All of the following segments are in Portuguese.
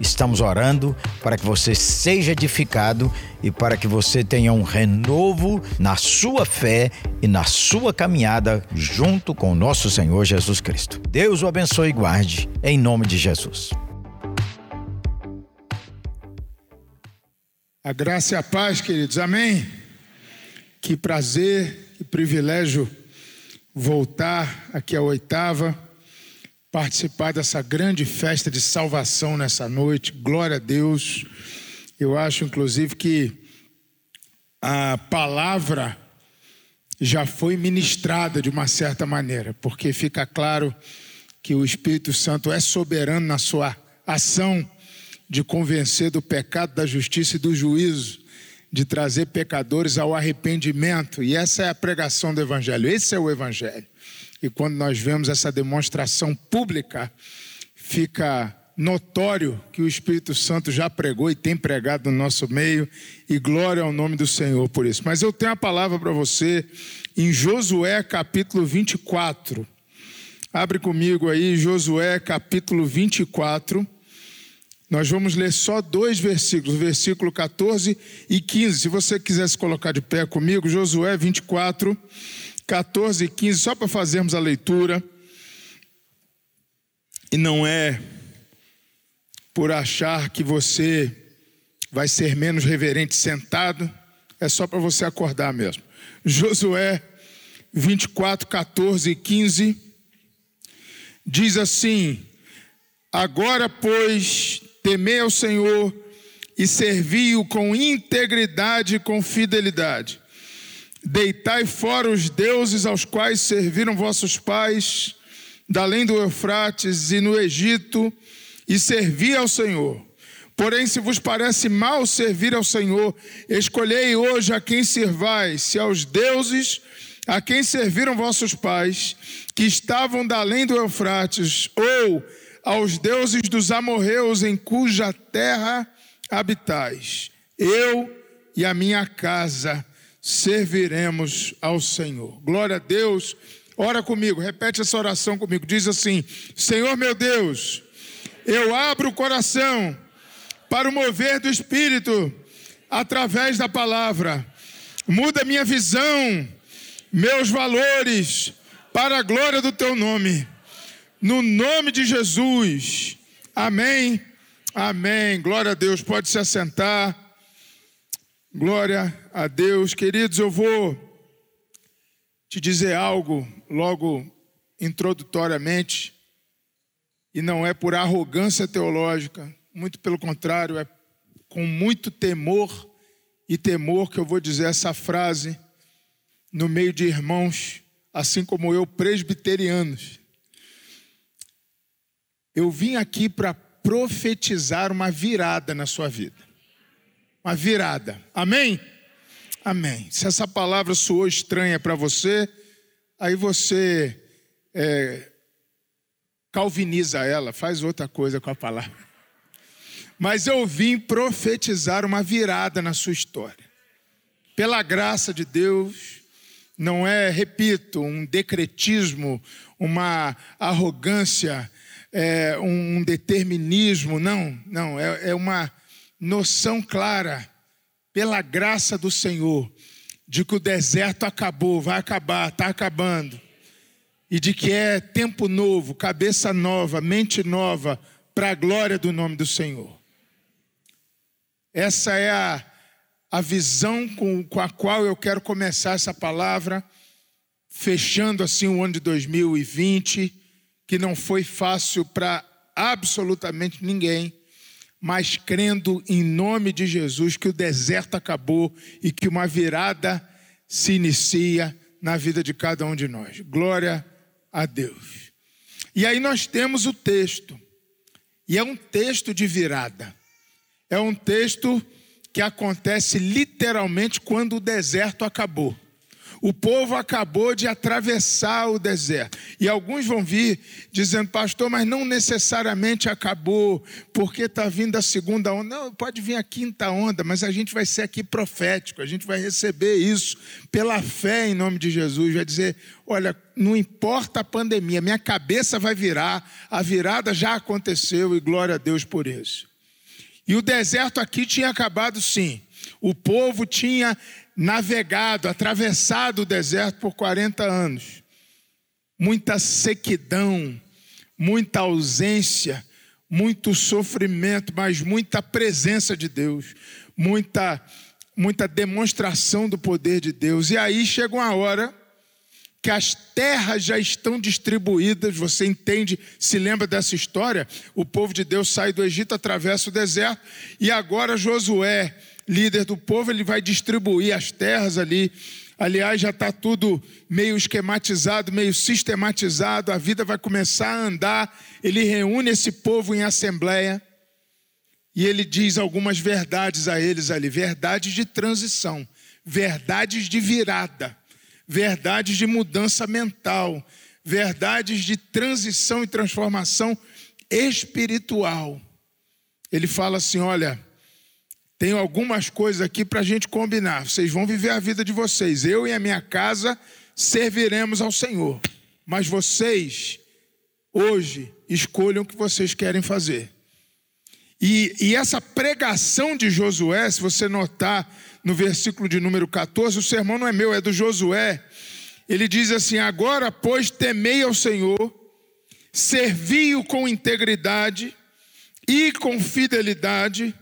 Estamos orando para que você seja edificado e para que você tenha um renovo na sua fé e na sua caminhada junto com o nosso Senhor Jesus Cristo. Deus o abençoe e guarde, em nome de Jesus. A graça e a paz, queridos. Amém. Que prazer, que privilégio voltar aqui à oitava, participar dessa grande festa de salvação nessa noite. Glória a Deus. Eu acho, inclusive, que a palavra já foi ministrada de uma certa maneira, porque fica claro que o Espírito Santo é soberano na sua ação de convencer do pecado, da justiça e do juízo, de trazer pecadores ao arrependimento. E essa é a pregação do Evangelho, esse é o Evangelho. E quando nós vemos essa demonstração pública, fica notório que o Espírito Santo já pregou e tem pregado no nosso meio, e glória ao nome do Senhor por isso. Mas eu tenho a palavra para você em Josué capítulo 24. Abre comigo aí, Josué capítulo 24. Nós vamos ler só dois versículos, versículo 14 e 15. Se você quiser se colocar de pé comigo, Josué 24, 14 e 15, só para fazermos a leitura. E não é por achar que você vai ser menos reverente sentado, é só para você acordar mesmo. Josué 24, 14 e 15 diz assim: Agora, pois, temei ao Senhor e servi-o com integridade e com fidelidade. Deitai fora os deuses aos quais serviram vossos pais, da além do Eufrates e no Egito, e servi ao Senhor. Porém, se vos parece mal servir ao Senhor, escolhei hoje a quem servais, se aos deuses a quem serviram vossos pais, que estavam da além do Eufrates, ou aos deuses dos amorreus em cuja terra habitais. Eu e a minha casa serviremos ao Senhor. Glória a Deus. Ora comigo, repete essa oração comigo. Diz assim: Senhor meu Deus, eu abro o coração para o mover do Espírito através da palavra. Muda minha visão, meus valores, para a glória do teu nome. No nome de Jesus. Amém. Amém. Glória a Deus. Pode se assentar. Glória a Deus. Queridos, eu vou te dizer algo logo introdutoriamente, e não é por arrogância teológica, muito pelo contrário, é com muito temor e temor que eu vou dizer essa frase no meio de irmãos, assim como eu, presbiterianos. Eu vim aqui para profetizar uma virada na sua vida. Uma virada. Amém? Amém. Se essa palavra soou estranha para você, aí você é, calviniza ela, faz outra coisa com a palavra. Mas eu vim profetizar uma virada na sua história. Pela graça de Deus, não é, repito, um decretismo, uma arrogância é, um determinismo, não, não, é, é uma noção clara, pela graça do Senhor, de que o deserto acabou, vai acabar, está acabando, e de que é tempo novo, cabeça nova, mente nova, para a glória do nome do Senhor. Essa é a, a visão com, com a qual eu quero começar essa palavra, fechando assim o ano de 2020 que não foi fácil para absolutamente ninguém, mas crendo em nome de Jesus que o deserto acabou e que uma virada se inicia na vida de cada um de nós. Glória a Deus. E aí nós temos o texto, e é um texto de virada, é um texto que acontece literalmente quando o deserto acabou. O povo acabou de atravessar o deserto. E alguns vão vir dizendo, pastor, mas não necessariamente acabou, porque está vindo a segunda onda. Não, pode vir a quinta onda, mas a gente vai ser aqui profético, a gente vai receber isso pela fé em nome de Jesus. Vai dizer: olha, não importa a pandemia, minha cabeça vai virar, a virada já aconteceu e glória a Deus por isso. E o deserto aqui tinha acabado sim. O povo tinha navegado, atravessado o deserto por 40 anos. Muita sequidão, muita ausência, muito sofrimento, mas muita presença de Deus, muita muita demonstração do poder de Deus. E aí chega uma hora que as terras já estão distribuídas, você entende, se lembra dessa história? O povo de Deus sai do Egito, atravessa o deserto, e agora Josué líder do povo, ele vai distribuir as terras ali. Aliás, já está tudo meio esquematizado, meio sistematizado, a vida vai começar a andar. Ele reúne esse povo em assembleia e ele diz algumas verdades a eles ali: verdades de transição, verdades de virada, verdades de mudança mental, verdades de transição e transformação espiritual. Ele fala assim: olha tenho algumas coisas aqui para a gente combinar. Vocês vão viver a vida de vocês. Eu e a minha casa serviremos ao Senhor. Mas vocês, hoje, escolham o que vocês querem fazer. E, e, essa pregação de Josué, se você notar no versículo de número 14, o sermão não é meu, é do Josué. Ele diz assim: Agora, pois, temei ao Senhor, servi-o com integridade e com fidelidade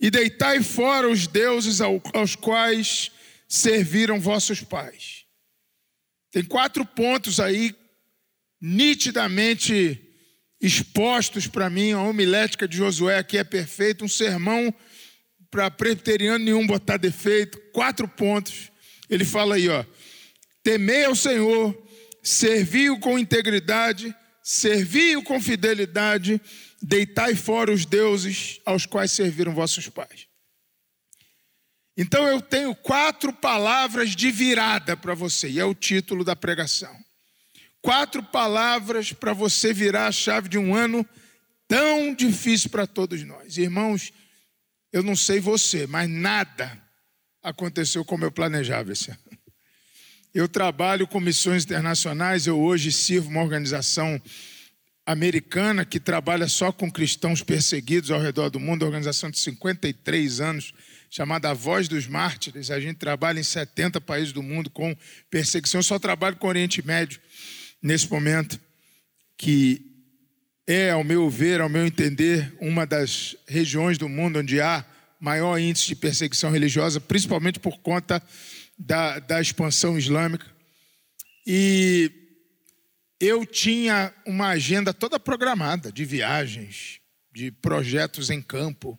e deitai fora os deuses aos quais serviram vossos pais. Tem quatro pontos aí nitidamente expostos para mim. A homilética de Josué aqui é perfeita, um sermão para presbiteriano nenhum botar defeito. Quatro pontos. Ele fala aí, ó: temei ao Senhor, servi-o com integridade, servi-o com fidelidade deitai fora os deuses aos quais serviram vossos pais. Então eu tenho quatro palavras de virada para você, e é o título da pregação. Quatro palavras para você virar a chave de um ano tão difícil para todos nós. Irmãos, eu não sei você, mas nada aconteceu como eu planejava esse ano. Eu trabalho com missões internacionais, eu hoje sirvo uma organização americana que trabalha só com cristãos perseguidos ao redor do mundo, organização de 53 anos, chamada Voz dos Mártires. A gente trabalha em 70 países do mundo com perseguição. Eu só trabalho com o Oriente Médio nesse momento, que é, ao meu ver, ao meu entender, uma das regiões do mundo onde há maior índice de perseguição religiosa, principalmente por conta da, da expansão islâmica. E eu tinha uma agenda toda programada de viagens, de projetos em campo.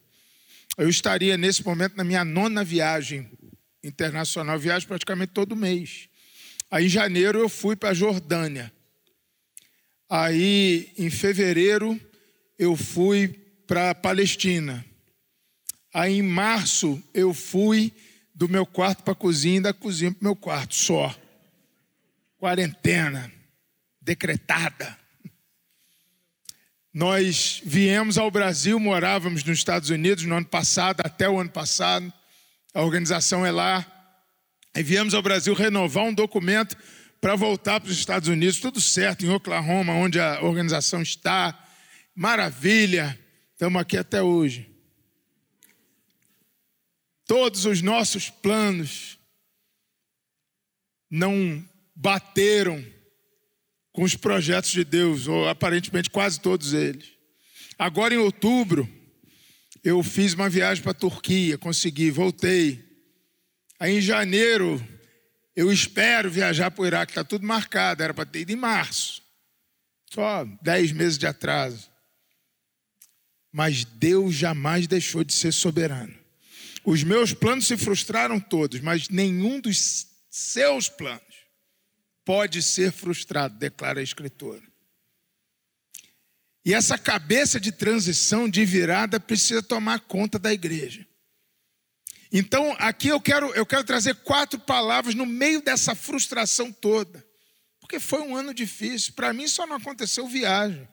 Eu estaria nesse momento na minha nona viagem internacional, viagem praticamente todo mês. Aí em janeiro eu fui para a Jordânia. Aí em fevereiro eu fui para a Palestina. Aí em março eu fui do meu quarto para a cozinha, da cozinha para o meu quarto, só. Quarentena decretada. Nós viemos ao Brasil, morávamos nos Estados Unidos no ano passado, até o ano passado, a organização é lá. E viemos ao Brasil renovar um documento para voltar para os Estados Unidos, tudo certo, em Oklahoma, onde a organização está. Maravilha, estamos aqui até hoje. Todos os nossos planos não bateram com os projetos de Deus, ou aparentemente quase todos eles. Agora em outubro, eu fiz uma viagem para a Turquia, consegui, voltei. Aí em janeiro, eu espero viajar para o Iraque, está tudo marcado, era para ter ido em março. Só dez meses de atraso. Mas Deus jamais deixou de ser soberano. Os meus planos se frustraram todos, mas nenhum dos seus planos pode ser frustrado, declara a Escritura. E essa cabeça de transição, de virada, precisa tomar conta da igreja. Então, aqui eu quero, eu quero trazer quatro palavras no meio dessa frustração toda. Porque foi um ano difícil. Para mim só não aconteceu viagem.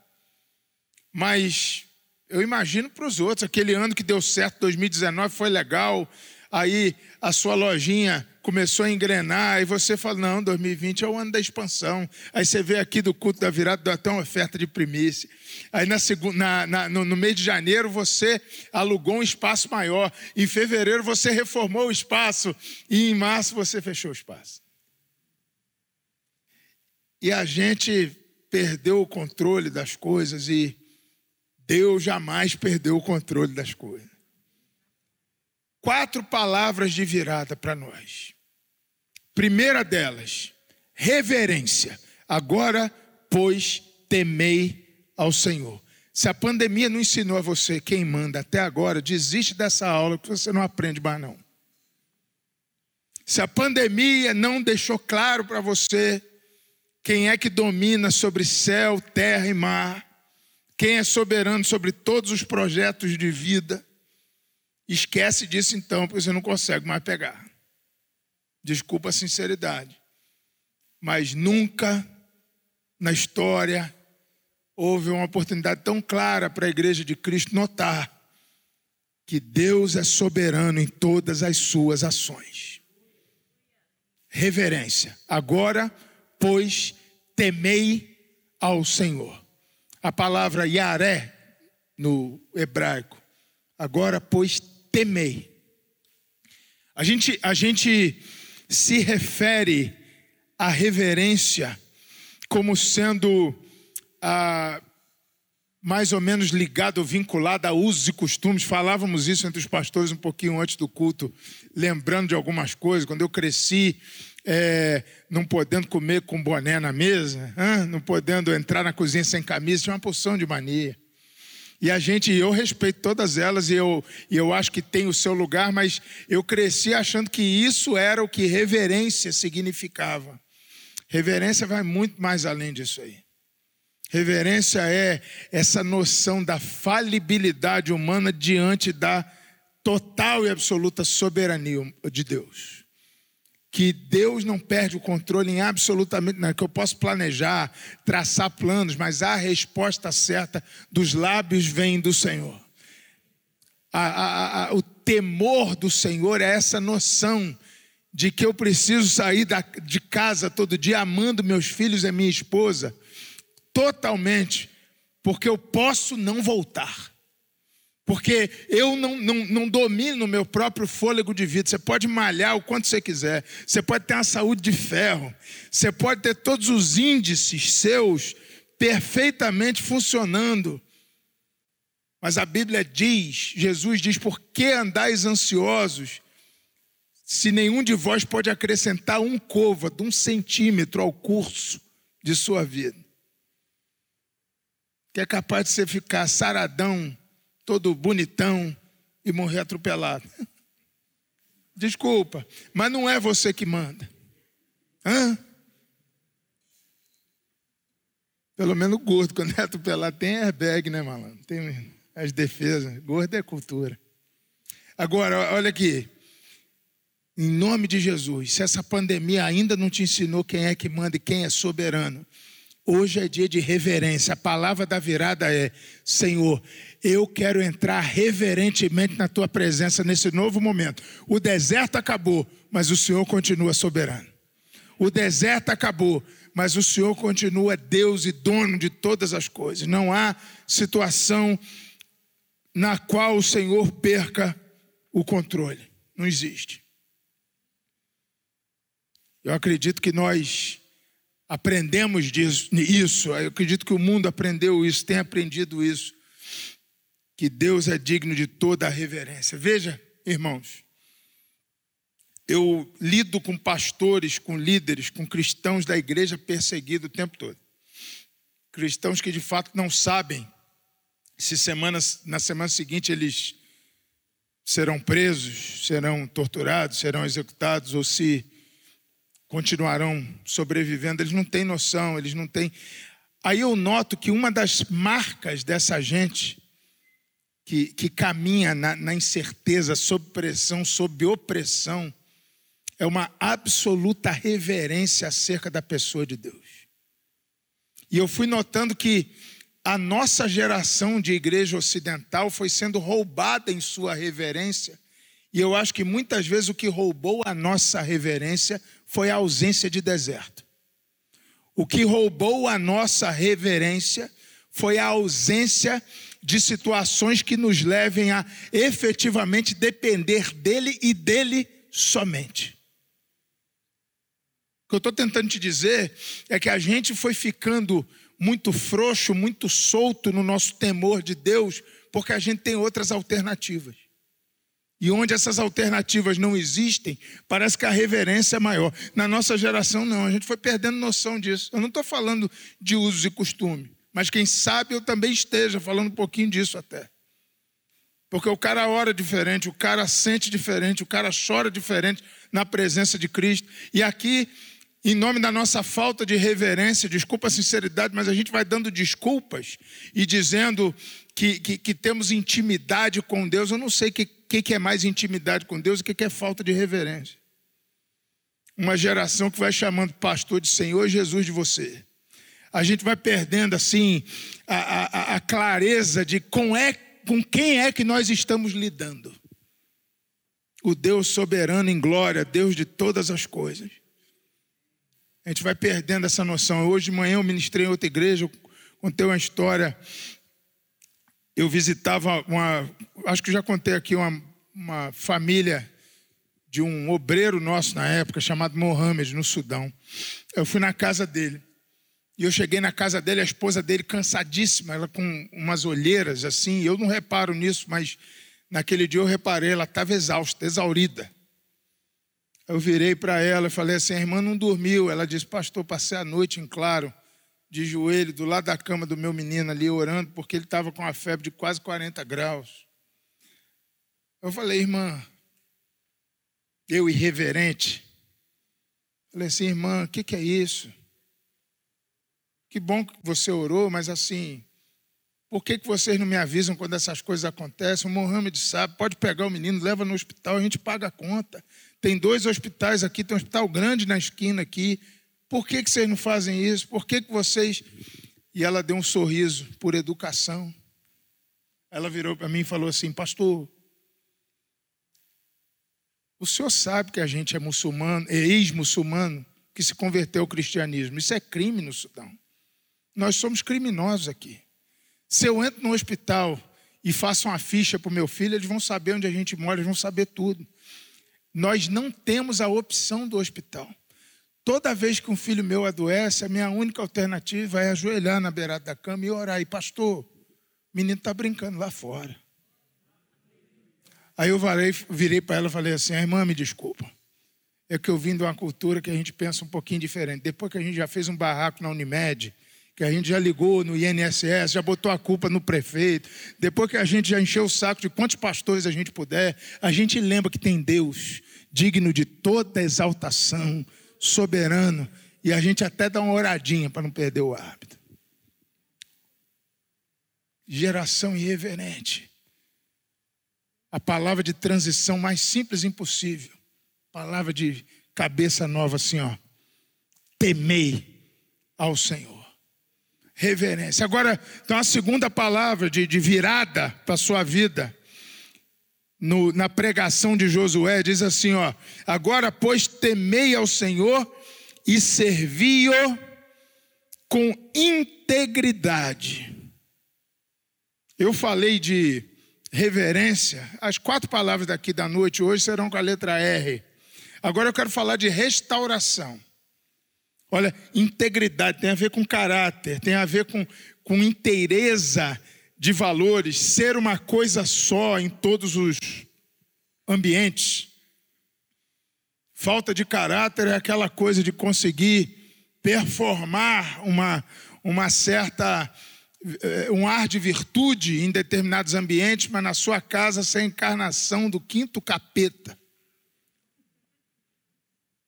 Mas eu imagino para os outros, aquele ano que deu certo, 2019, foi legal. Aí a sua lojinha começou a engrenar, e você fala: não, 2020 é o ano da expansão. Aí você vê aqui do culto da virada, dá até uma oferta de primícia. Aí na, na, na, no, no mês de janeiro você alugou um espaço maior. Em fevereiro você reformou o espaço. E em março você fechou o espaço. E a gente perdeu o controle das coisas e Deus jamais perdeu o controle das coisas. Quatro palavras de virada para nós. Primeira delas, reverência. Agora, pois, temei ao Senhor. Se a pandemia não ensinou a você quem manda até agora, desiste dessa aula que você não aprende mais não. Se a pandemia não deixou claro para você quem é que domina sobre céu, terra e mar, quem é soberano sobre todos os projetos de vida, esquece disso então, porque você não consegue mais pegar. Desculpa a sinceridade. Mas nunca na história houve uma oportunidade tão clara para a igreja de Cristo notar que Deus é soberano em todas as suas ações. Reverência. Agora, pois, temei ao Senhor. A palavra Yaré no hebraico. Agora, pois, temei. A gente, a gente se refere à reverência como sendo ah, mais ou menos ligado, vinculado a usos e costumes. Falávamos isso entre os pastores um pouquinho antes do culto, lembrando de algumas coisas. Quando eu cresci, é, não podendo comer com boné na mesa, hein? não podendo entrar na cozinha sem camisa, tinha uma porção de mania. E a gente, eu respeito todas elas e eu, eu acho que tem o seu lugar, mas eu cresci achando que isso era o que reverência significava. Reverência vai muito mais além disso aí. Reverência é essa noção da falibilidade humana diante da total e absoluta soberania de Deus que Deus não perde o controle em absolutamente nada, que eu posso planejar, traçar planos, mas a resposta certa dos lábios vem do Senhor. A, a, a, o temor do Senhor é essa noção de que eu preciso sair da, de casa todo dia amando meus filhos e minha esposa totalmente, porque eu posso não voltar. Porque eu não, não, não domino o meu próprio fôlego de vida. Você pode malhar o quanto você quiser. Você pode ter uma saúde de ferro. Você pode ter todos os índices seus perfeitamente funcionando. Mas a Bíblia diz, Jesus diz: por que andais ansiosos, se nenhum de vós pode acrescentar um côvado, um centímetro ao curso de sua vida? Que é capaz de você ficar saradão todo bonitão e morrer atropelado. Desculpa, mas não é você que manda. Hã? Pelo menos gordo, quando é atropelado, tem airbag, né, malandro? Tem as defesas. Gordo é cultura. Agora, olha aqui. Em nome de Jesus, se essa pandemia ainda não te ensinou quem é que manda e quem é soberano, Hoje é dia de reverência. A palavra da virada é: Senhor, eu quero entrar reverentemente na tua presença nesse novo momento. O deserto acabou, mas o Senhor continua soberano. O deserto acabou, mas o Senhor continua Deus e dono de todas as coisas. Não há situação na qual o Senhor perca o controle. Não existe. Eu acredito que nós aprendemos disso, isso. Eu acredito que o mundo aprendeu isso, tem aprendido isso. Que Deus é digno de toda a reverência. Veja, irmãos, eu lido com pastores, com líderes, com cristãos da igreja perseguidos o tempo todo. Cristãos que de fato não sabem se semana, na semana seguinte eles serão presos, serão torturados, serão executados, ou se continuarão sobrevivendo, eles não têm noção, eles não têm. Aí eu noto que uma das marcas dessa gente que, que caminha na, na incerteza, sob pressão, sob opressão, é uma absoluta reverência acerca da pessoa de Deus. E eu fui notando que a nossa geração de igreja ocidental foi sendo roubada em sua reverência, e eu acho que muitas vezes o que roubou a nossa reverência foi a ausência de deserto. O que roubou a nossa reverência foi a ausência de situações que nos levem a efetivamente depender dele e dele somente. O que eu estou tentando te dizer é que a gente foi ficando muito frouxo, muito solto no nosso temor de Deus, porque a gente tem outras alternativas. E onde essas alternativas não existem, parece que a reverência é maior. Na nossa geração, não, a gente foi perdendo noção disso. Eu não estou falando de usos e costume. Mas quem sabe eu também esteja falando um pouquinho disso até. Porque o cara ora diferente, o cara sente diferente, o cara chora diferente na presença de Cristo. E aqui, em nome da nossa falta de reverência, desculpa a sinceridade, mas a gente vai dando desculpas e dizendo que, que, que temos intimidade com Deus. Eu não sei o que, que, que é mais intimidade com Deus e o que, que é falta de reverência. Uma geração que vai chamando pastor de Senhor Jesus de você a gente vai perdendo assim a, a, a clareza de com, é, com quem é que nós estamos lidando. O Deus soberano em glória, Deus de todas as coisas. A gente vai perdendo essa noção. Hoje de manhã eu ministrei em outra igreja, contei uma história. Eu visitava uma, acho que já contei aqui, uma, uma família de um obreiro nosso na época, chamado Mohamed, no Sudão. Eu fui na casa dele. E eu cheguei na casa dele, a esposa dele cansadíssima, ela com umas olheiras assim. Eu não reparo nisso, mas naquele dia eu reparei, ela estava exausta, exaurida. Eu virei para ela e falei assim: a irmã não dormiu. Ela disse: Pastor, passei a noite em claro, de joelho, do lado da cama do meu menino ali, orando, porque ele estava com uma febre de quase 40 graus. Eu falei, irmã, eu irreverente. Falei assim, irmã, o que, que é isso? Que bom que você orou, mas assim, por que, que vocês não me avisam quando essas coisas acontecem? O Mohamed sabe, pode pegar o menino, leva no hospital, a gente paga a conta. Tem dois hospitais aqui, tem um hospital grande na esquina aqui. Por que, que vocês não fazem isso? Por que, que vocês. E ela deu um sorriso por educação. Ela virou para mim e falou assim: Pastor, o senhor sabe que a gente é muçulmano, é ex-muçulmano, que se converteu ao cristianismo. Isso é crime no Sudão. Nós somos criminosos aqui. Se eu entro no hospital e faço uma ficha para o meu filho, eles vão saber onde a gente mora, eles vão saber tudo. Nós não temos a opção do hospital. Toda vez que um filho meu adoece, a minha única alternativa é ajoelhar na beirada da cama e orar. E, pastor, o menino está brincando lá fora. Aí eu virei, virei para ela e falei assim: irmã, me desculpa. É que eu vim de uma cultura que a gente pensa um pouquinho diferente. Depois que a gente já fez um barraco na Unimed, que a gente já ligou no INSS, já botou a culpa no prefeito, depois que a gente já encheu o saco de quantos pastores a gente puder, a gente lembra que tem Deus digno de toda exaltação, soberano, e a gente até dá uma oradinha para não perder o hábito. Geração irreverente. A palavra de transição mais simples impossível. Palavra de cabeça nova assim, ó. Temei ao Senhor reverência. Agora, tem uma segunda palavra de, de virada para a sua vida. No, na pregação de Josué, diz assim: ó, agora, pois, temei ao Senhor e servi-o com integridade. Eu falei de reverência, as quatro palavras daqui da noite hoje serão com a letra R. Agora eu quero falar de restauração. Olha, integridade tem a ver com caráter, tem a ver com, com inteireza de valores, ser uma coisa só em todos os ambientes. Falta de caráter é aquela coisa de conseguir performar uma, uma certa eh, um ar de virtude em determinados ambientes, mas na sua casa ser a encarnação do quinto capeta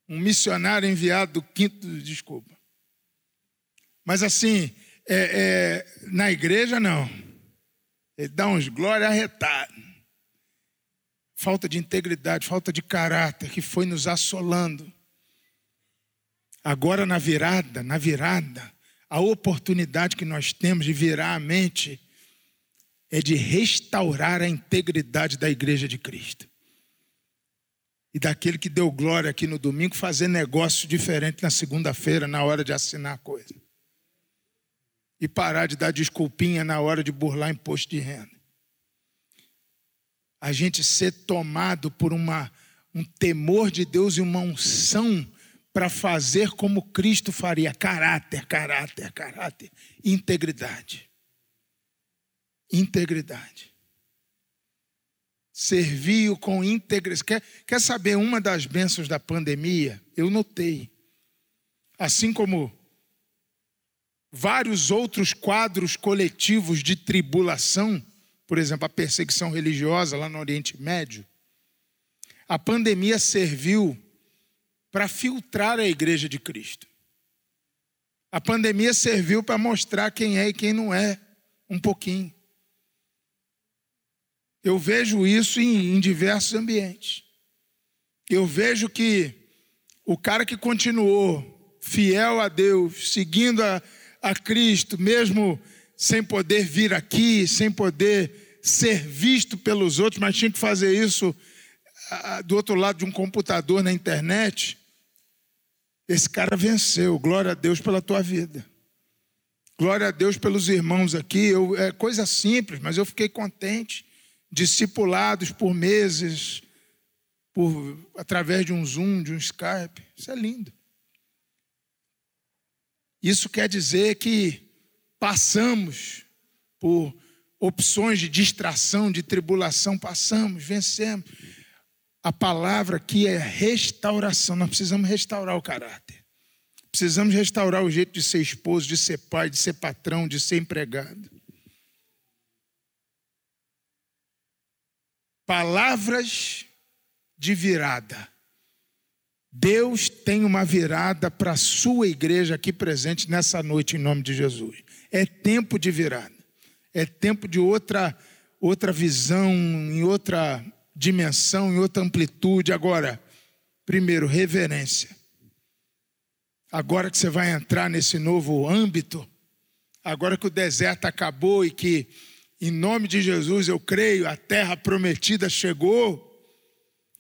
um missionário enviado do quinto, desculpa. Mas assim, é, é, na igreja não. Ele dá uns glória arretado. Falta de integridade, falta de caráter que foi nos assolando. Agora na virada, na virada, a oportunidade que nós temos de virar a mente é de restaurar a integridade da igreja de Cristo. E daquele que deu glória aqui no domingo, fazer negócio diferente na segunda-feira, na hora de assinar a coisa. E parar de dar desculpinha na hora de burlar imposto de renda a gente ser tomado por uma, um temor de Deus e uma unção para fazer como Cristo faria: caráter, caráter, caráter, integridade. Integridade. Serviu com integridade. Quer, quer saber uma das bênçãos da pandemia? Eu notei. Assim como vários outros quadros coletivos de tribulação, por exemplo, a perseguição religiosa lá no Oriente Médio, a pandemia serviu para filtrar a igreja de Cristo. A pandemia serviu para mostrar quem é e quem não é, um pouquinho. Eu vejo isso em, em diversos ambientes. Eu vejo que o cara que continuou fiel a Deus, seguindo a, a Cristo, mesmo sem poder vir aqui, sem poder ser visto pelos outros, mas tinha que fazer isso do outro lado de um computador na internet. Esse cara venceu. Glória a Deus pela tua vida. Glória a Deus pelos irmãos aqui. Eu, é coisa simples, mas eu fiquei contente. Discipulados por meses, por, através de um Zoom, de um Skype. Isso é lindo. Isso quer dizer que Passamos por opções de distração, de tribulação, passamos, vencemos. A palavra aqui é restauração. Nós precisamos restaurar o caráter. Precisamos restaurar o jeito de ser esposo, de ser pai, de ser patrão, de ser empregado. Palavras de virada. Deus tem uma virada para a sua igreja aqui presente nessa noite, em nome de Jesus. É tempo de virada. É tempo de outra outra visão, em outra dimensão, em outra amplitude. Agora, primeiro, reverência. Agora que você vai entrar nesse novo âmbito, agora que o deserto acabou e que, em nome de Jesus, eu creio, a terra prometida chegou,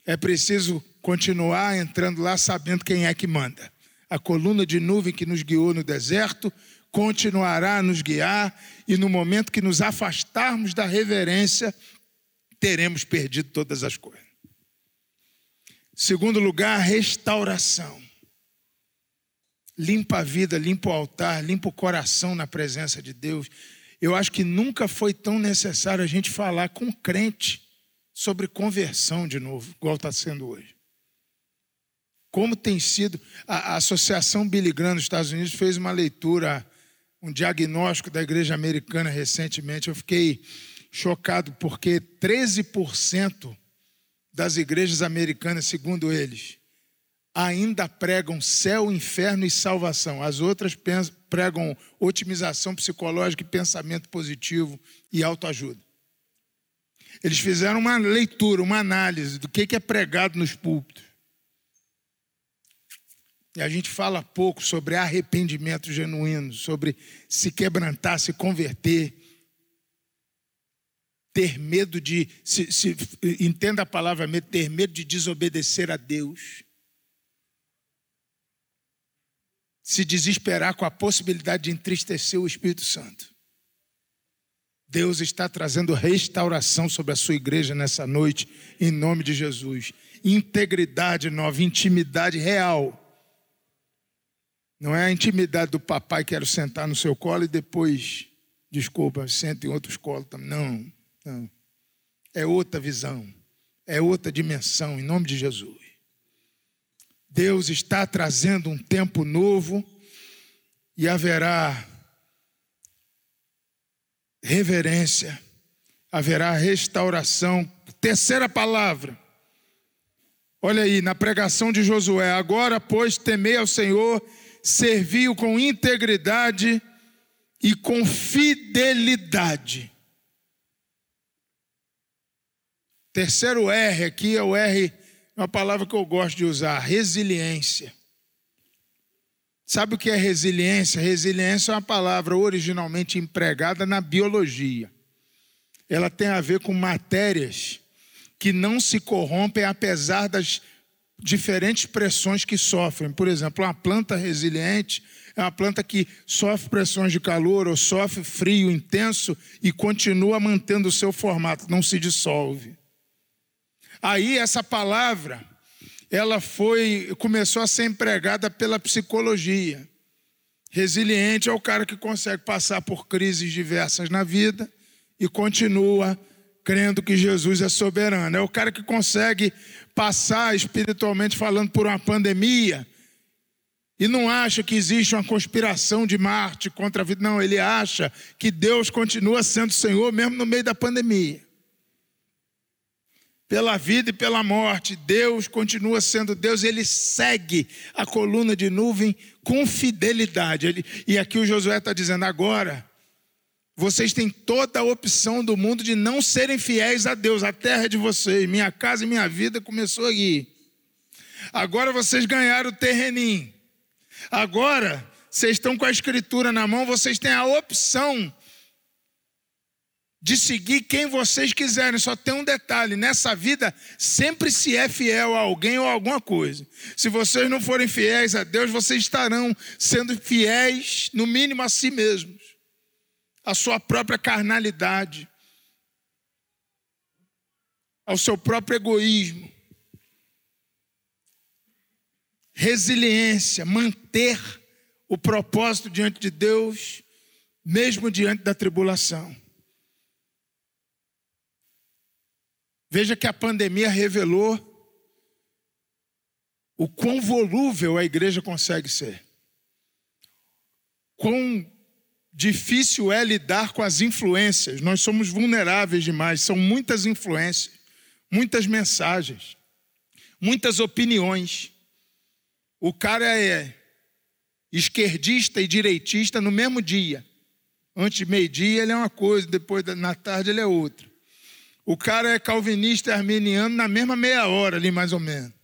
é preciso continuar entrando lá sabendo quem é que manda. A coluna de nuvem que nos guiou no deserto continuará a nos guiar, e no momento que nos afastarmos da reverência, teremos perdido todas as coisas. Segundo lugar, restauração. Limpa a vida, limpa o altar, limpa o coração na presença de Deus. Eu acho que nunca foi tão necessário a gente falar com crente sobre conversão de novo, igual está sendo hoje. Como tem sido. A, Associação Billy Graham dos Estados Unidos fez uma leitura um diagnóstico da igreja americana recentemente. Eu fiquei chocado porque 13% das igrejas americanas, segundo eles, ainda pregam céu, inferno e salvação. As outras pregam otimização psicológica e pensamento positivo e autoajuda. Eles fizeram uma leitura, uma análise do que é pregado nos púlpitos. E a gente fala pouco sobre arrependimento genuíno, sobre se quebrantar, se converter, ter medo de, se, se, entenda a palavra medo, ter medo de desobedecer a Deus, se desesperar com a possibilidade de entristecer o Espírito Santo. Deus está trazendo restauração sobre a sua igreja nessa noite, em nome de Jesus. Integridade nova, intimidade real não é a intimidade do papai, quero sentar no seu colo e depois, desculpa, senta em outros colos também. Não, não. É outra visão, é outra dimensão, em nome de Jesus. Deus está trazendo um tempo novo e haverá reverência, haverá restauração. Terceira palavra. Olha aí, na pregação de Josué: agora, pois, temei ao Senhor serviu com integridade e com fidelidade. Terceiro R aqui é o R, uma palavra que eu gosto de usar, resiliência. Sabe o que é resiliência? Resiliência é uma palavra originalmente empregada na biologia. Ela tem a ver com matérias que não se corrompem apesar das diferentes pressões que sofrem. Por exemplo, uma planta resiliente é uma planta que sofre pressões de calor ou sofre frio intenso e continua mantendo o seu formato, não se dissolve. Aí essa palavra, ela foi, começou a ser empregada pela psicologia. Resiliente é o cara que consegue passar por crises diversas na vida e continua crendo que Jesus é soberano. É o cara que consegue passar espiritualmente falando por uma pandemia e não acha que existe uma conspiração de Marte contra a vida. Não, ele acha que Deus continua sendo Senhor mesmo no meio da pandemia. Pela vida e pela morte, Deus continua sendo Deus, ele segue a coluna de nuvem com fidelidade. Ele, e aqui o Josué está dizendo: agora, vocês têm toda a opção do mundo de não serem fiéis a Deus, a terra é de vocês, minha casa e minha vida começou aqui. Agora vocês ganharam o terreninho. Agora, vocês estão com a escritura na mão, vocês têm a opção de seguir quem vocês quiserem. Só tem um detalhe: nessa vida, sempre se é fiel a alguém ou a alguma coisa. Se vocês não forem fiéis a Deus, vocês estarão sendo fiéis, no mínimo, a si mesmos, à sua própria carnalidade, ao seu próprio egoísmo. resiliência, manter o propósito diante de Deus, mesmo diante da tribulação. Veja que a pandemia revelou o quão volúvel a igreja consegue ser. Quão difícil é lidar com as influências. Nós somos vulneráveis demais, são muitas influências, muitas mensagens, muitas opiniões. O cara é esquerdista e direitista no mesmo dia. Antes de meio-dia ele é uma coisa, depois na tarde ele é outra. O cara é calvinista armeniano na mesma meia hora ali, mais ou menos.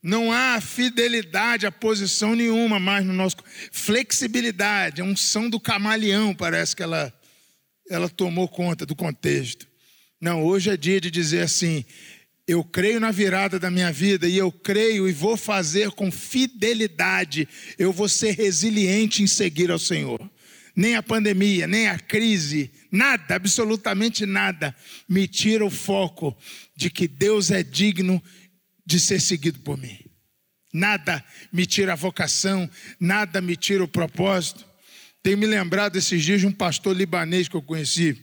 Não há fidelidade a posição nenhuma mais no nosso. Flexibilidade, a unção do camaleão, parece que ela, ela tomou conta do contexto. Não, hoje é dia de dizer assim: eu creio na virada da minha vida e eu creio e vou fazer com fidelidade. Eu vou ser resiliente em seguir ao Senhor. Nem a pandemia, nem a crise, nada, absolutamente nada, me tira o foco de que Deus é digno de ser seguido por mim. Nada me tira a vocação, nada me tira o propósito. Tenho me lembrado esses dias de um pastor libanês que eu conheci.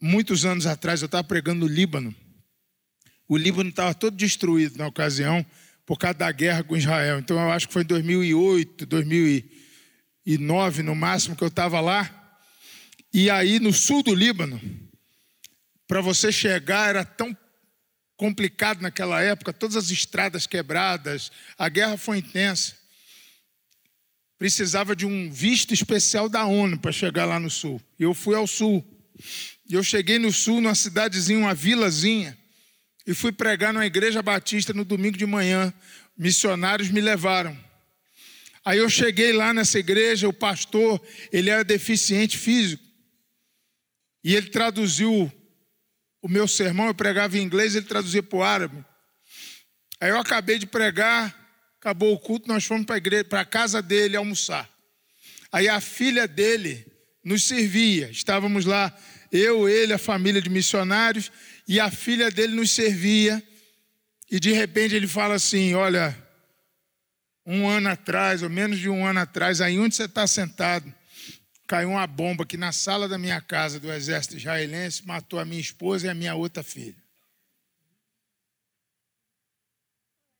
Muitos anos atrás, eu estava pregando no Líbano. O Líbano estava todo destruído na ocasião por causa da guerra com Israel. Então eu acho que foi em 2008, 2009 no máximo que eu estava lá. E aí no sul do Líbano, para você chegar era tão complicado naquela época, todas as estradas quebradas, a guerra foi intensa. Precisava de um visto especial da ONU para chegar lá no sul. E eu fui ao sul. E eu cheguei no sul, numa cidadezinha, uma vilazinha e fui pregar numa igreja batista no domingo de manhã. Missionários me levaram. Aí eu cheguei lá nessa igreja, o pastor, ele era deficiente físico. E ele traduziu o meu sermão, eu pregava em inglês, ele traduzia para o árabe. Aí eu acabei de pregar, acabou o culto, nós fomos para a para a casa dele almoçar. Aí a filha dele nos servia. Estávamos lá, eu, ele, a família de missionários, e a filha dele nos servia, e de repente ele fala assim: Olha, um ano atrás, ou menos de um ano atrás, aí onde você está sentado, caiu uma bomba aqui na sala da minha casa do exército israelense, matou a minha esposa e a minha outra filha.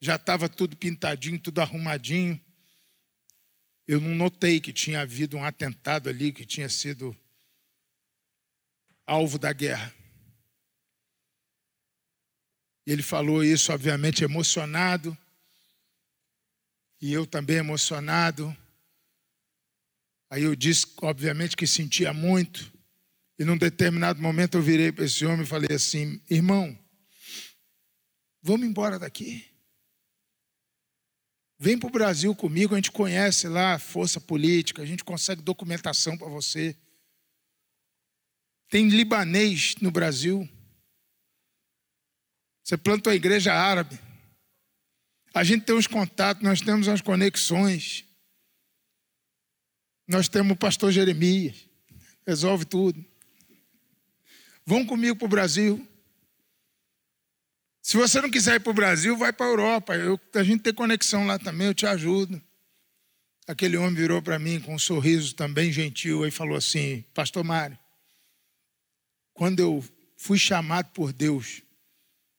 Já estava tudo pintadinho, tudo arrumadinho. Eu não notei que tinha havido um atentado ali, que tinha sido alvo da guerra. E ele falou isso, obviamente, emocionado. E eu também emocionado. Aí eu disse, obviamente, que sentia muito. E num determinado momento eu virei para esse homem e falei assim: irmão, vamos embora daqui. Vem para o Brasil comigo, a gente conhece lá a força política, a gente consegue documentação para você. Tem libanês no Brasil. Você planta uma igreja árabe. A gente tem os contatos, nós temos as conexões. Nós temos o pastor Jeremias. Resolve tudo. Vão comigo para o Brasil. Se você não quiser ir para o Brasil, vai para a Europa. Eu, a gente tem conexão lá também, eu te ajudo. Aquele homem virou para mim com um sorriso também gentil e falou assim: Pastor Mário, quando eu fui chamado por Deus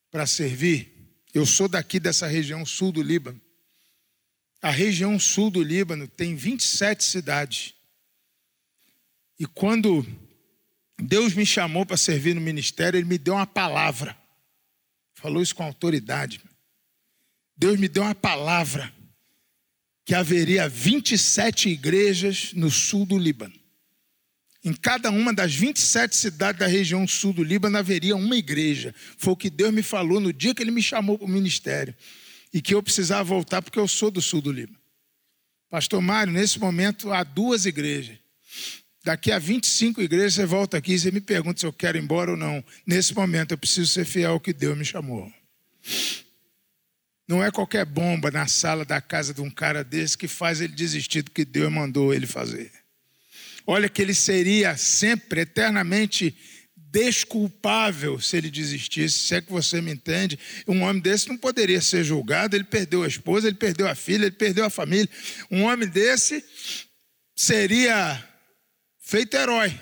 para servir, eu sou daqui dessa região sul do Líbano. A região sul do Líbano tem 27 cidades. E quando Deus me chamou para servir no ministério, Ele me deu uma palavra. Falou isso com autoridade. Deus me deu uma palavra que haveria 27 igrejas no sul do Líbano. Em cada uma das 27 cidades da região sul do Líbano haveria uma igreja. Foi o que Deus me falou no dia que Ele me chamou para o ministério. E que eu precisava voltar porque eu sou do sul do Líbano. Pastor Mário, nesse momento há duas igrejas. Daqui a 25 igrejas você volta aqui e você me pergunta se eu quero ir embora ou não. Nesse momento eu preciso ser fiel ao que Deus me chamou. Não é qualquer bomba na sala da casa de um cara desse que faz ele desistir do que Deus mandou ele fazer. Olha que ele seria sempre, eternamente desculpável se ele desistisse, se é que você me entende. Um homem desse não poderia ser julgado, ele perdeu a esposa, ele perdeu a filha, ele perdeu a família. Um homem desse seria feito herói.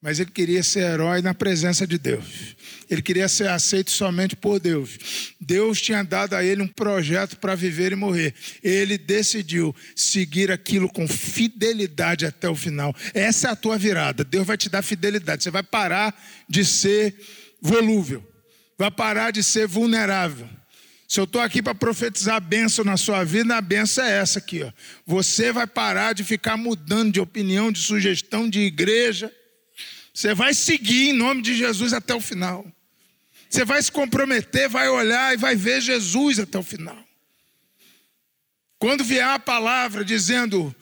Mas ele queria ser herói na presença de Deus. Ele queria ser aceito somente por Deus. Deus tinha dado a ele um projeto para viver e morrer. Ele decidiu seguir aquilo com fidelidade até o final. Essa é a tua virada. Deus vai te dar fidelidade. Você vai parar de ser volúvel. Vai parar de ser vulnerável. Se eu estou aqui para profetizar a benção na sua vida, a benção é essa aqui. Ó. Você vai parar de ficar mudando de opinião, de sugestão, de igreja. Você vai seguir em nome de Jesus até o final. Você vai se comprometer, vai olhar e vai ver Jesus até o final. Quando vier a palavra dizendo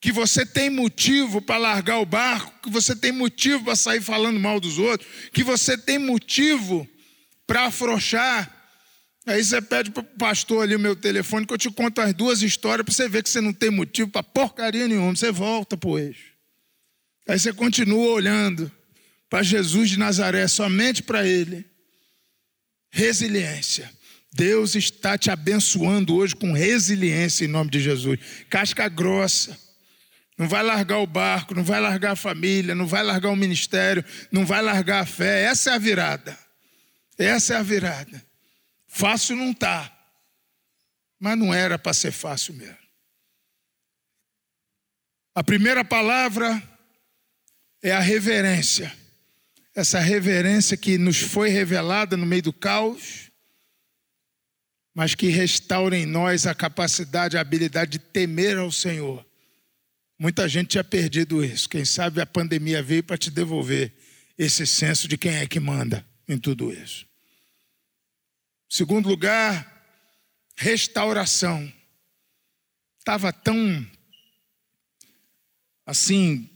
que você tem motivo para largar o barco, que você tem motivo para sair falando mal dos outros, que você tem motivo para afrouxar, Aí você pede para o pastor ali o meu telefone, que eu te conto as duas histórias, para você ver que você não tem motivo para porcaria nenhuma. Você volta para o eixo. Aí você continua olhando para Jesus de Nazaré, somente para Ele. Resiliência. Deus está te abençoando hoje com resiliência em nome de Jesus. Casca grossa. Não vai largar o barco, não vai largar a família, não vai largar o ministério, não vai largar a fé. Essa é a virada. Essa é a virada. Fácil não está. Mas não era para ser fácil mesmo. A primeira palavra é a reverência. Essa reverência que nos foi revelada no meio do caos, mas que restaura em nós a capacidade, a habilidade de temer ao Senhor. Muita gente tinha perdido isso. Quem sabe a pandemia veio para te devolver esse senso de quem é que manda em tudo isso. Segundo lugar, restauração. Estava tão assim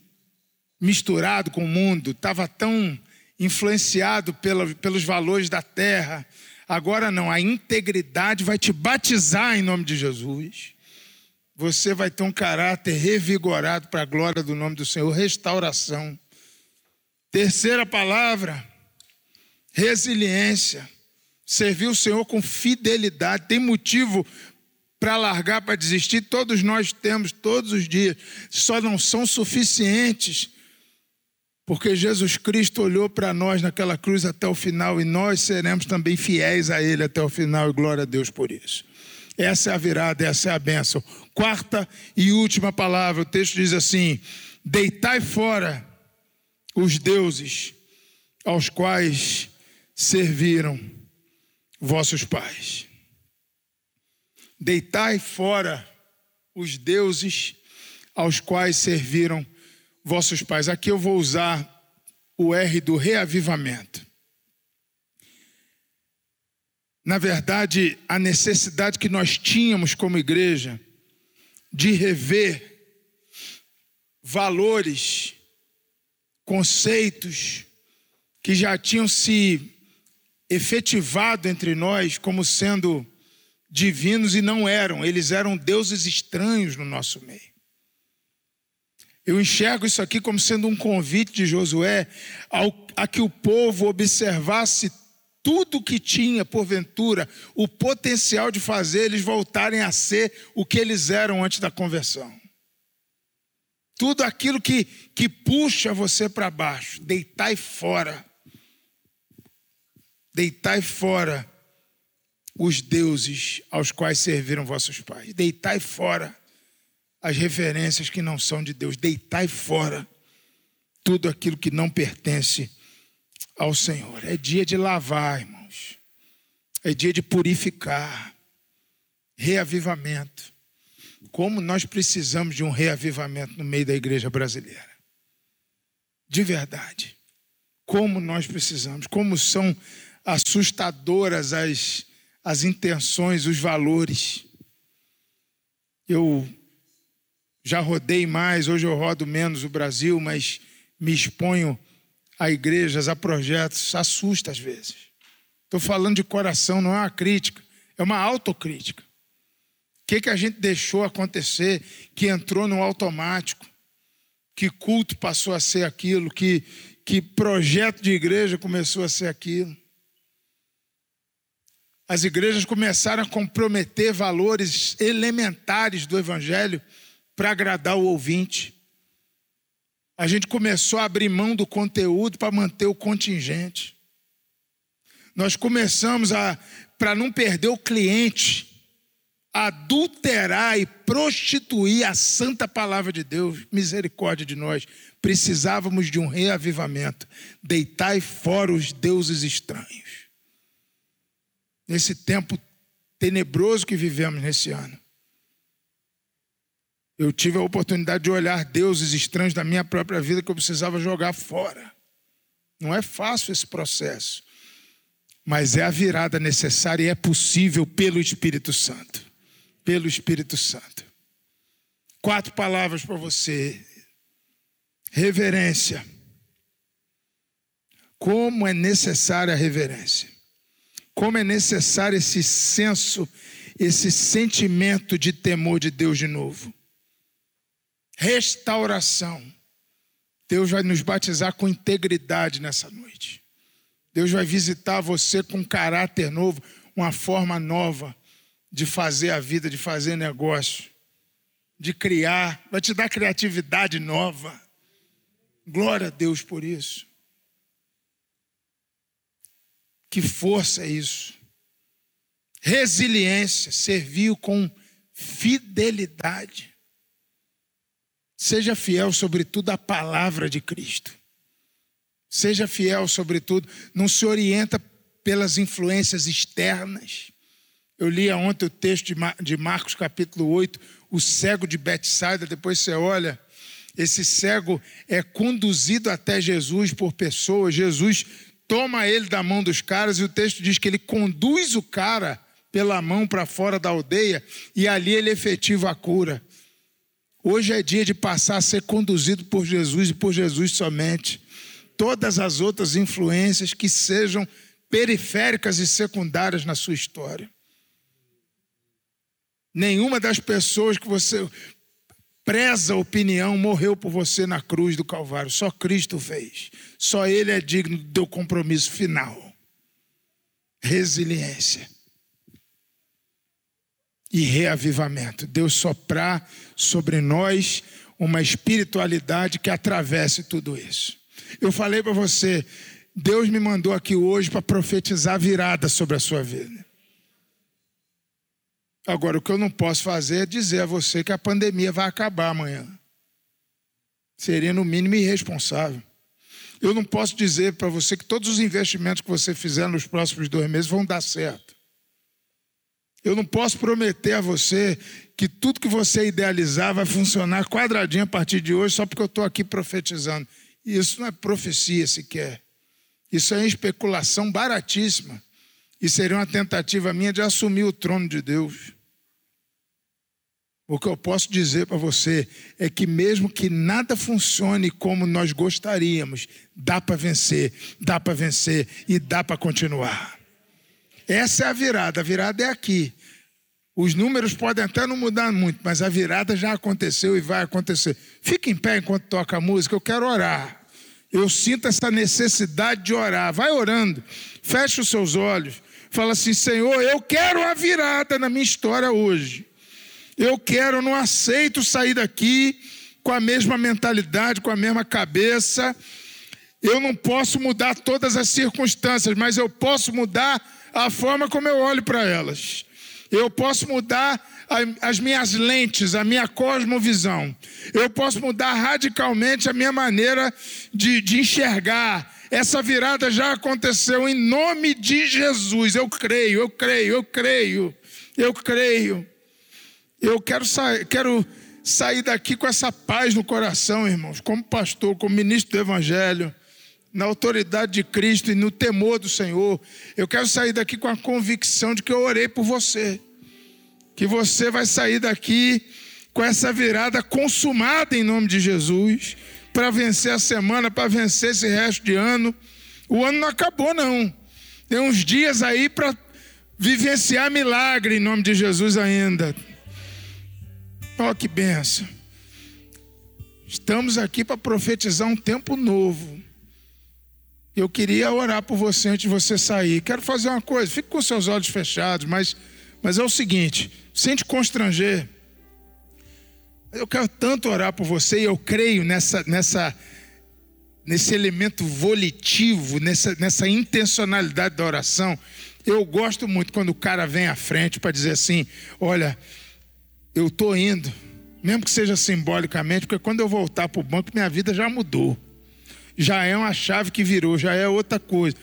misturado com o mundo, estava tão influenciado pela, pelos valores da terra. Agora não, a integridade vai te batizar em nome de Jesus. Você vai ter um caráter revigorado para a glória do nome do Senhor, restauração. Terceira palavra, resiliência servir o Senhor com fidelidade, tem motivo para largar, para desistir, todos nós temos todos os dias, só não são suficientes, porque Jesus Cristo olhou para nós naquela cruz até o final e nós seremos também fiéis a Ele até o final, e glória a Deus por isso. Essa é a virada, essa é a bênção. Quarta e última palavra, o texto diz assim: Deitai fora os deuses aos quais serviram vossos pais. Deitai fora os deuses aos quais serviram vossos pais. Aqui eu vou usar o R do reavivamento. Na verdade, a necessidade que nós tínhamos como igreja de rever valores, conceitos que já tinham se efetivado entre nós como sendo divinos e não eram, eles eram deuses estranhos no nosso meio. Eu enxergo isso aqui como sendo um convite de Josué ao, a que o povo observasse tudo que tinha, porventura, o potencial de fazer eles voltarem a ser o que eles eram antes da conversão. Tudo aquilo que, que puxa você para baixo, deitai fora. Deitai fora os deuses aos quais serviram vossos pais. Deitai fora as referências que não são de Deus. Deitai fora tudo aquilo que não pertence ao Senhor. É dia de lavar, irmãos. É dia de purificar. Reavivamento. Como nós precisamos de um reavivamento no meio da igreja brasileira. De verdade. Como nós precisamos. Como são assustadoras as as intenções, os valores. Eu já rodei mais, hoje eu rodo menos o Brasil, mas me exponho a igrejas, a projetos, assusta às vezes. Estou falando de coração, não é uma crítica, é uma autocrítica. O que, que a gente deixou acontecer que entrou no automático? Que culto passou a ser aquilo? Que, que projeto de igreja começou a ser aquilo? as igrejas começaram a comprometer valores elementares do Evangelho para agradar o ouvinte. A gente começou a abrir mão do conteúdo para manter o contingente. Nós começamos a, para não perder o cliente, adulterar e prostituir a santa palavra de Deus. Misericórdia de nós. Precisávamos de um reavivamento. Deitai fora os deuses estranhos nesse tempo tenebroso que vivemos nesse ano. Eu tive a oportunidade de olhar deuses estranhos da minha própria vida que eu precisava jogar fora. Não é fácil esse processo, mas é a virada necessária e é possível pelo Espírito Santo. Pelo Espírito Santo. Quatro palavras para você: reverência. Como é necessária a reverência como é necessário esse senso, esse sentimento de temor de Deus de novo. Restauração. Deus vai nos batizar com integridade nessa noite. Deus vai visitar você com caráter novo, uma forma nova de fazer a vida, de fazer negócio, de criar, vai te dar criatividade nova. Glória a Deus por isso. Que força é isso? Resiliência, serviu com fidelidade. Seja fiel, sobretudo, à palavra de Cristo. Seja fiel, sobretudo, não se orienta pelas influências externas. Eu li ontem o texto de Marcos, capítulo 8, o cego de Betsaida. Depois você olha, esse cego é conduzido até Jesus por pessoas. Jesus toma ele da mão dos caras e o texto diz que ele conduz o cara pela mão para fora da aldeia e ali ele efetiva a cura. Hoje é dia de passar a ser conduzido por Jesus e por Jesus somente. Todas as outras influências que sejam periféricas e secundárias na sua história. Nenhuma das pessoas que você preza opinião, morreu por você na cruz do Calvário. Só Cristo fez. Só Ele é digno do compromisso final. Resiliência. E reavivamento. Deus soprar sobre nós uma espiritualidade que atravesse tudo isso. Eu falei para você, Deus me mandou aqui hoje para profetizar virada sobre a sua vida. Agora, o que eu não posso fazer é dizer a você que a pandemia vai acabar amanhã. Seria, no mínimo, irresponsável. Eu não posso dizer para você que todos os investimentos que você fizer nos próximos dois meses vão dar certo. Eu não posso prometer a você que tudo que você idealizar vai funcionar quadradinho a partir de hoje só porque eu estou aqui profetizando. Isso não é profecia sequer. Isso é especulação baratíssima. E seria uma tentativa minha de assumir o trono de Deus. O que eu posso dizer para você é que, mesmo que nada funcione como nós gostaríamos, dá para vencer, dá para vencer e dá para continuar. Essa é a virada, a virada é aqui. Os números podem até não mudar muito, mas a virada já aconteceu e vai acontecer. Fique em pé enquanto toca a música, eu quero orar. Eu sinto essa necessidade de orar. Vai orando, feche os seus olhos, fala assim: Senhor, eu quero a virada na minha história hoje. Eu quero, não aceito sair daqui com a mesma mentalidade, com a mesma cabeça. Eu não posso mudar todas as circunstâncias, mas eu posso mudar a forma como eu olho para elas. Eu posso mudar as minhas lentes, a minha cosmovisão. Eu posso mudar radicalmente a minha maneira de, de enxergar. Essa virada já aconteceu em nome de Jesus. Eu creio, eu creio, eu creio, eu creio. Eu quero, sa quero sair daqui com essa paz no coração, irmãos, como pastor, como ministro do Evangelho, na autoridade de Cristo e no temor do Senhor. Eu quero sair daqui com a convicção de que eu orei por você, que você vai sair daqui com essa virada consumada em nome de Jesus, para vencer a semana, para vencer esse resto de ano. O ano não acabou, não. Tem uns dias aí para vivenciar milagre em nome de Jesus ainda. Olha que benção. Estamos aqui para profetizar um tempo novo. Eu queria orar por você antes de você sair. Quero fazer uma coisa, fique com seus olhos fechados, mas, mas é o seguinte: sente constranger. Eu quero tanto orar por você e eu creio nessa, nessa, nesse elemento volitivo, nessa, nessa intencionalidade da oração. Eu gosto muito quando o cara vem à frente para dizer assim: olha, eu estou indo, mesmo que seja simbolicamente, porque quando eu voltar para o banco, minha vida já mudou. Já é uma chave que virou, já é outra coisa.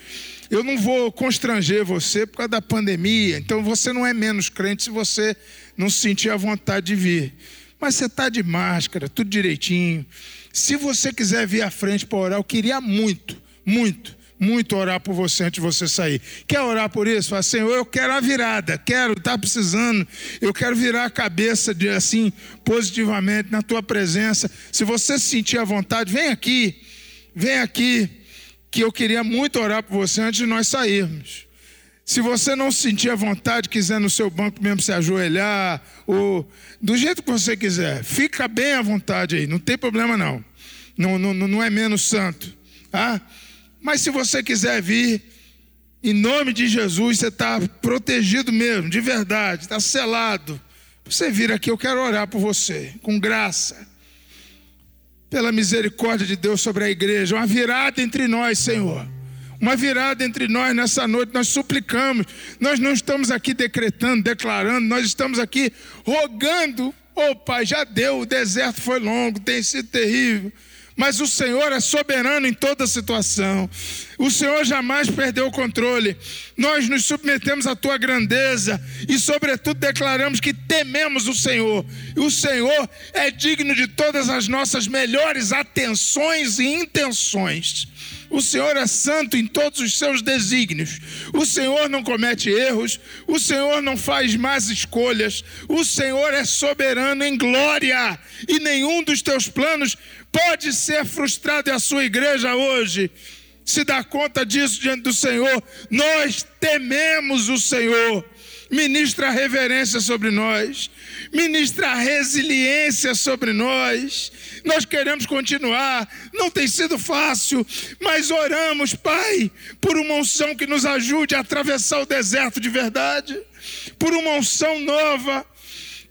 Eu não vou constranger você por causa da pandemia, então você não é menos crente se você não sentir a vontade de vir. Mas você está de máscara, tudo direitinho. Se você quiser vir à frente para orar, eu queria muito, muito muito orar por você antes de você sair. Quer orar por isso? Fala, Senhor, eu quero a virada, quero, está precisando, eu quero virar a cabeça de assim, positivamente, na tua presença. Se você se sentir à vontade, vem aqui, vem aqui, que eu queria muito orar por você antes de nós sairmos. Se você não se sentir à vontade, quiser no seu banco mesmo se ajoelhar, ou do jeito que você quiser, fica bem à vontade aí, não tem problema não. Não, não, não é menos santo. Tá? Mas se você quiser vir, em nome de Jesus, você está protegido mesmo, de verdade, está selado. Você vir aqui, eu quero orar por você, com graça, pela misericórdia de Deus sobre a igreja, uma virada entre nós, Senhor. Uma virada entre nós nessa noite, nós suplicamos, nós não estamos aqui decretando, declarando, nós estamos aqui rogando. Ô oh, Pai, já deu, o deserto foi longo, tem sido terrível mas o Senhor é soberano em toda situação. O Senhor jamais perdeu o controle. Nós nos submetemos à tua grandeza e, sobretudo, declaramos que tememos o Senhor. E o Senhor é digno de todas as nossas melhores atenções e intenções. O Senhor é santo em todos os seus desígnios. O Senhor não comete erros. O Senhor não faz más escolhas. O Senhor é soberano em glória. E nenhum dos teus planos pode ser frustrado. E a sua igreja hoje se dá conta disso diante do Senhor. Nós tememos o Senhor ministra reverência sobre nós, ministra resiliência sobre nós. Nós queremos continuar, não tem sido fácil, mas oramos, Pai, por uma unção que nos ajude a atravessar o deserto de verdade, por uma unção nova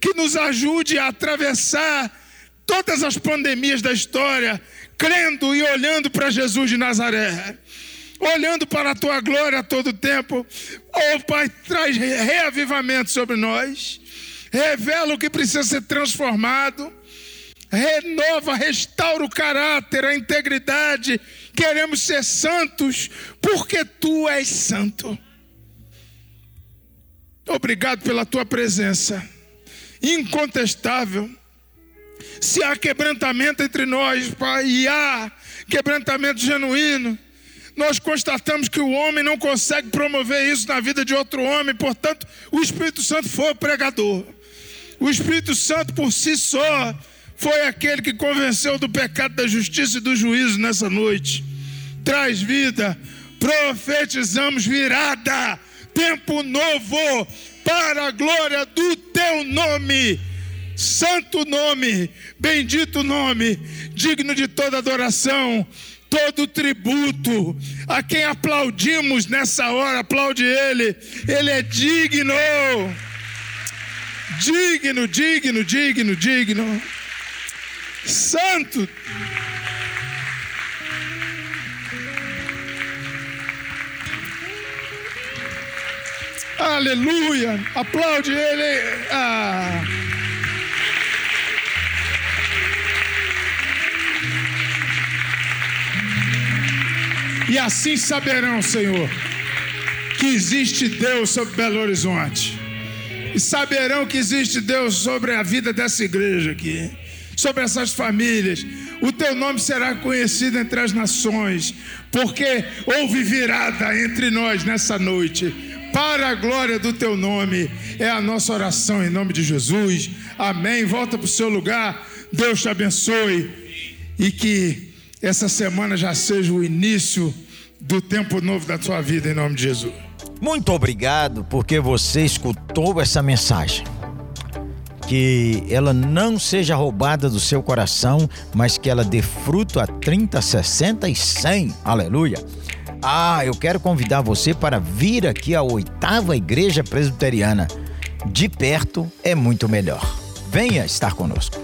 que nos ajude a atravessar todas as pandemias da história, crendo e olhando para Jesus de Nazaré olhando para a tua glória a todo tempo. Oh, Pai, traz reavivamento sobre nós, revela o que precisa ser transformado, renova, restaura o caráter, a integridade. Queremos ser santos, porque tu és santo. Obrigado pela tua presença incontestável. Se há quebrantamento entre nós, Pai, e há quebrantamento genuíno, nós constatamos que o homem não consegue promover isso na vida de outro homem, portanto, o Espírito Santo foi o pregador. O Espírito Santo por si só foi aquele que convenceu do pecado, da justiça e do juízo nessa noite. Traz vida, profetizamos virada, tempo novo, para a glória do teu nome. Santo nome, bendito nome, digno de toda adoração, todo tributo. A quem aplaudimos nessa hora, aplaude Ele, Ele é digno. Digno, digno, digno, digno. Santo. Aleluia. Aplaude ele. Ah. E assim saberão, Senhor, que existe Deus sobre Belo Horizonte. E saberão que existe Deus sobre a vida dessa igreja aqui, sobre essas famílias. O teu nome será conhecido entre as nações, porque houve virada entre nós nessa noite para a glória do teu nome. É a nossa oração em nome de Jesus. Amém. Volta para o seu lugar. Deus te abençoe e que essa semana já seja o início do tempo novo da tua vida em nome de Jesus. Muito obrigado porque você escutou essa mensagem. Que ela não seja roubada do seu coração, mas que ela dê fruto a 30, 60 e 100. Aleluia. Ah, eu quero convidar você para vir aqui à oitava Igreja Presbiteriana. De perto é muito melhor. Venha estar conosco.